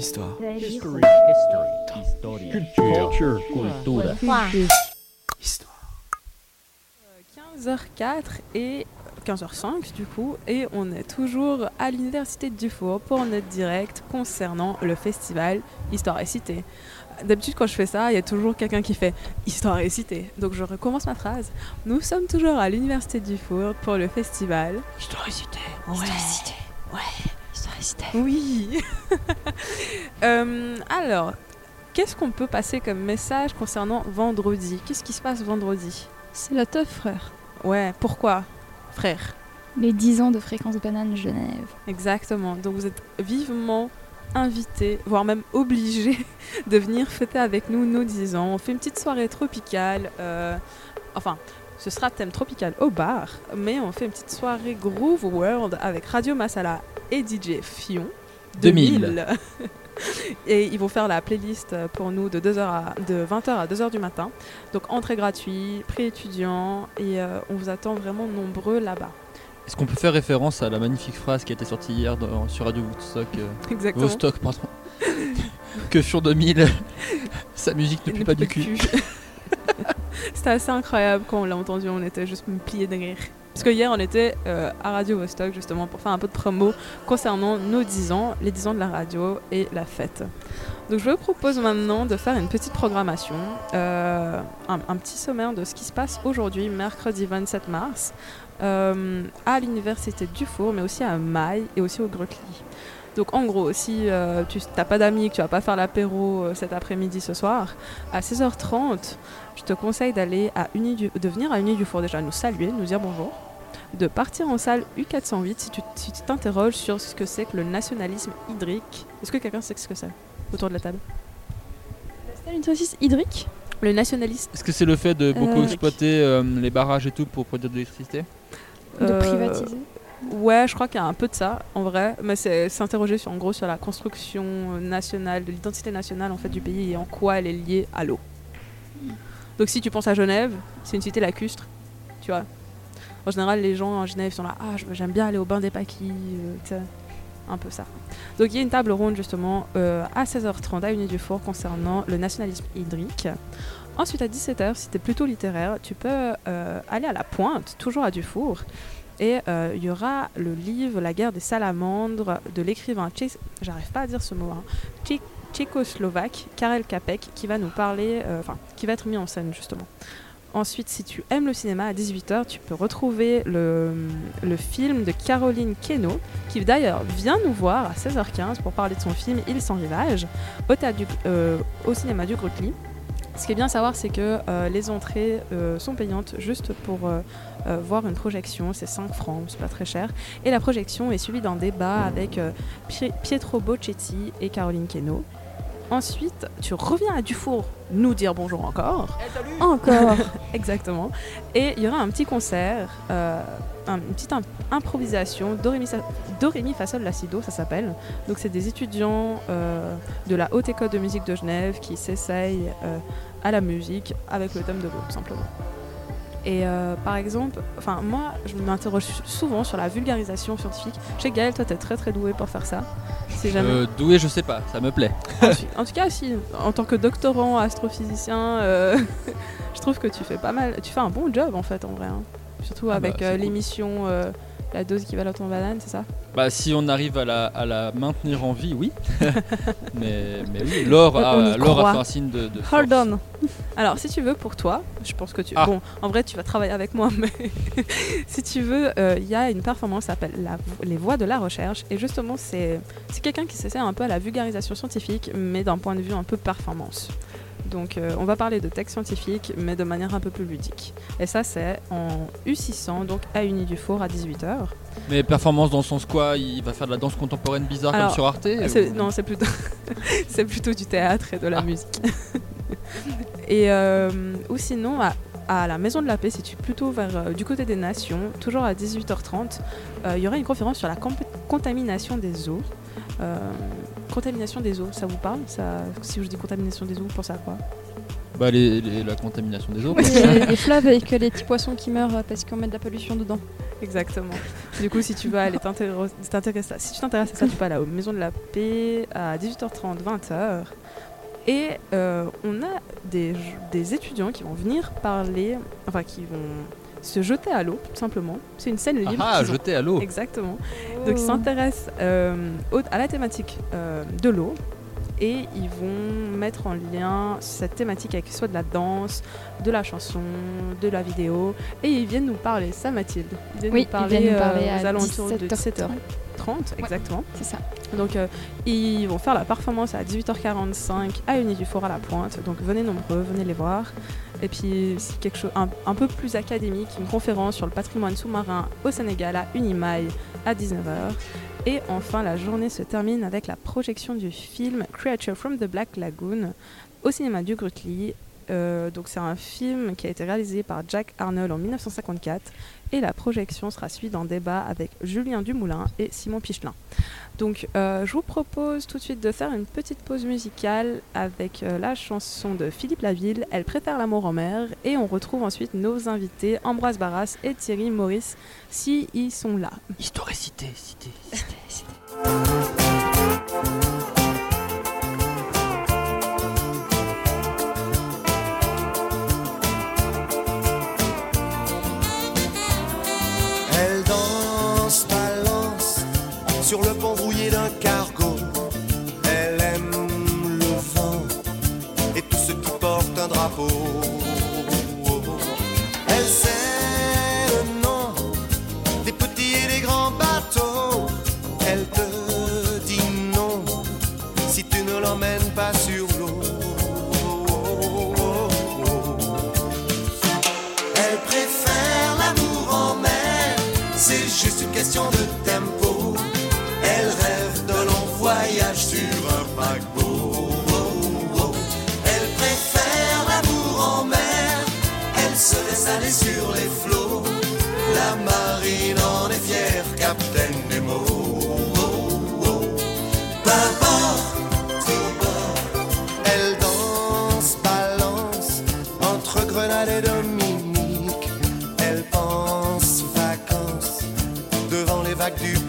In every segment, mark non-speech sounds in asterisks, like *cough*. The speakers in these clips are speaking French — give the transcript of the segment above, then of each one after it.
Histoire. History. Culture. Culture. Histoire. 15h04 et 15h05 du coup et on est toujours à l'université de Dufour pour notre direct concernant le festival Histoire et Cité. D'habitude quand je fais ça, il y a toujours quelqu'un qui fait Histoire et Cité. Donc je recommence ma phrase. Nous sommes toujours à l'université de Dufour pour le festival Histoire et cité. Ouais. Ouais. Histoire et cité. Oui. *laughs* Euh, alors, qu'est-ce qu'on peut passer comme message concernant vendredi? Qu'est-ce qui se passe vendredi? C'est la teuf, frère. Ouais, pourquoi Frère? Les 10 ans de Fréquence Banane Genève. Exactement. Donc vous êtes vivement invités, voire même obligés *laughs* de venir fêter avec nous nos 10 ans. On fait une petite soirée tropicale. euh, enfin, ce sera thème tropical au bar, mais on fait une petite soirée Groove World avec Radio Masala et DJ Fion. 2000. *laughs* et ils vont faire la playlist pour nous de, 2h à, de 20h à 2h du matin. Donc entrée gratuite, prix étudiant, et euh, on vous attend vraiment nombreux là-bas. Est-ce qu'on peut faire référence à la magnifique phrase qui a été sortie hier dans- sur Radio Woodstock euh, *laughs* Exactement. Vostok, pardon. *laughs* que Fur 2000, sa musique ne pue pas du cul. C'était assez incroyable quand on l'a entendu, on était juste pliés de rire. Parce que hier, on était euh, à Radio Vostok justement pour faire un peu de promo concernant nos 10 ans, les 10 ans de la radio et la fête. Donc je vous propose maintenant de faire une petite programmation, euh, un, petit sommaire de ce qui se passe aujourd'hui, mercredi 27 mars, euh, à l'université Dufour, mais aussi à Maille et aussi au Grutli. Donc en gros, si euh, tu n'as pas d'amis, que tu vas pas faire l'apéro euh, cet après-midi ce soir, à 16h30, je te conseille d'aller à Uni du- de venir à Uni du Four déjà nous saluer, nous dire bonjour, de partir en salle U408 si tu si tu t'interroges sur ce que c'est que le nationalisme hydrique. Est-ce que quelqu'un sait ce que c'est autour de la table? C'est une saucisse hydrique? Le nationalisme Est-ce que c'est le fait de beaucoup Euh, exploiter euh, les barrages et tout pour produire de l'électricité? De euh, privatiser? Ouais, je crois qu'il y a un peu de ça en vrai, mais c'est s'interroger sur en gros sur la construction nationale, de l'identité nationale en fait du pays et en quoi elle est liée à l'eau. Donc si tu penses à Genève, c'est une cité lacustre, tu vois. En général, les gens en Genève sont là, ah j'aime bien aller au bain des paquis, euh, un peu ça. Donc il y a une table ronde justement euh, à 16h30 à Uni du Four concernant le nationalisme hydrique. Ensuite à 17h, si tu es plutôt littéraire, tu peux euh, aller à la pointe, toujours à Dufour. Et euh, il y aura le livre La guerre des salamandres de l'écrivain, j'arrive pas à dire ce mot, hein, tché- tchécoslovaque Karel Capek qui va nous parler, euh, enfin qui va être mis en scène justement. Ensuite, si tu aimes le cinéma, à 18h, tu peux retrouver le, film de Caroline Queneau, qui d'ailleurs vient nous voir à 16h15 pour parler de son film Il sans rivage, euh, au cinéma du Grutli. Ce qui est bien à savoir, c'est que euh, les entrées euh, sont payantes juste pour euh, voir une projection, c'est 5 francs, c'est pas très cher. Et la projection est suivie d'un débat avec Pie- Pietro Bocchetti et Caroline Queneau. Ensuite, tu reviens à Dufour nous dire bonjour encore. Encore *laughs* Exactement. Et il y aura un petit concert, une petite im- improvisation, Dorémy Sa- Dorémy fa sol la si do, ça s'appelle. Donc c'est des étudiants euh, de la Haute École de musique de Genève qui s'essayent euh, à la musique avec le thème de l'eau, tout simplement. Et euh, par exemple, enfin moi, je m'interroge souvent sur la vulgarisation scientifique. Je sais Gaël, toi, t'es très très doué pour faire ça. Si jamais. Euh, Doué, je sais pas, ça me plaît. En tout- en tout cas, si, en tant que doctorant astrophysicien, euh, *laughs* je trouve que tu fais pas mal, tu fais un bon job en fait en vrai. hein. Surtout Ah bah, avec c'est euh, cool. l'émission euh, La dose équivalente en banane, c'est ça? Bah, si on arrive à la, à la maintenir en vie, oui. *laughs* mais, mais oui, Laure a, Laure a fait un signe de. de Hold force. on Alors, si tu veux pour toi, je pense que tu. Ah. Bon, en vrai, tu vas travailler avec moi, mais *laughs* si tu veux, euh, il y a une performance qui s'appelle Les Voix de la Recherche. Et justement, c'est c'est quelqu'un qui s'essaie un peu à la vulgarisation scientifique, mais d'un point de vue un peu performance. Donc, euh, on va parler de texte scientifique, mais de manière un peu plus ludique. Et ça, c'est en U600, donc à Uni du Four à 18h. Mais performance dans le sens quoi Il va faire de la danse contemporaine bizarre Alors, comme sur Arte ou- Non, c'est plutôt, *laughs* c'est plutôt du théâtre et de la musique. *laughs* et euh, ou sinon, à, à la Maison de la Paix, si tu es plutôt vers euh, du côté des Nations, toujours à 18h30, euh, il y aura une conférence sur la contamination des eaux. Euh, contamination des eaux, ça vous parle ça, Si je dis contamination des eaux, vous pensez à quoi? Bah, les- les- la contamination des eaux. les, les fleuves avec les petits poissons qui meurent parce qu'on met de la pollution dedans. Exactement. Du coup, si tu veux aller t'intéresser à- si tu t'intéresses à ça, tu peux aller aux Maisons de la Paix à 18h30, 20h. Et euh, on a des, des étudiants qui vont venir parler, enfin qui vont se jeter à l'eau, tout simplement. C'est une scène libre. Ah, jeté à l'eau. Exactement. Donc ils s'intéressent euh, à la thématique euh, de l'eau et ils vont mettre en lien cette thématique avec soit de la danse, de la chanson, de la vidéo et ils viennent nous parler. Ça Mathilde Ils viennent Oui, nous ils parler, viennent nous euh, parler aux à alentours de 17h30. 17h30 exactement. C'est ça. Donc ils vont faire la performance à 18h45 à Uni du Fort à la Pointe. Donc venez nombreux, venez les voir. Et puis c'est quelque chose un, un peu plus académique, une conférence sur le patrimoine sous-marin au Sénégal à Unimail à 19h. Et enfin la journée se termine avec la projection du film Creature from the Black Lagoon au cinéma du Grutli. Euh, donc c'est un film qui a été réalisé par Jack Arnold en 1954 et la projection sera suivie d'un débat avec Julien Dumoulin et Simon Pichelin. Donc euh, je vous propose tout de suite de faire une petite pause musicale avec euh, la chanson de Philippe Laville, Elle préfère l'amour en mer, et on retrouve ensuite nos invités Ambroise Barras et Thierry Maurice si ils sont là. Histoire et cité, cité. C'est juste une question de tempo. Elle rêve d'un long voyage sur un paquebot. Elle préfère l'amour en mer, elle se laisse aller sur les flots. La marine en est fière, Captain Nemo.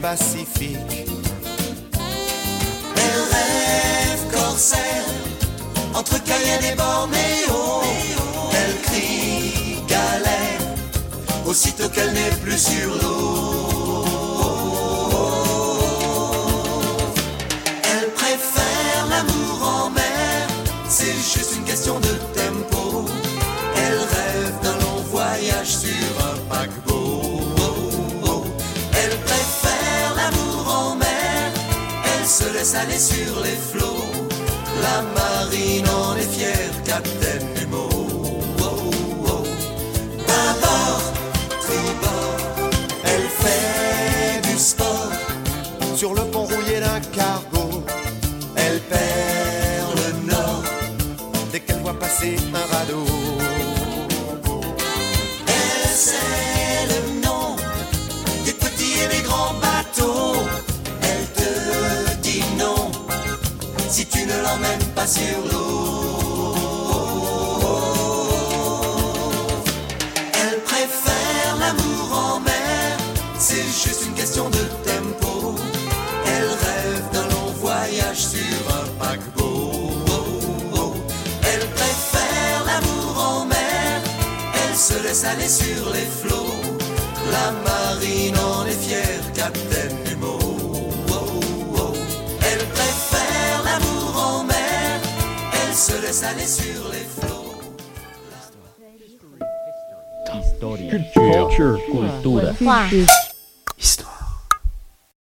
Pacifique. Elle rêve corsaire entre Cayenne et Bornéo. Elle crie galère aussitôt qu'elle n'est plus sur l'eau. Elle préfère l'amour en mer, c'est juste une question de tempo. Aller sur les flots. La marine en est fière, Nemo. Bâbord, tribord, elle fait du sport sur le pont rouillé d'un cargo. Elle perd le nord dès qu'elle voit passer un radeau. Elle se laisse aller sur les flots. La marine en laisse aller sur les flots. Culture. Culture. Cultura.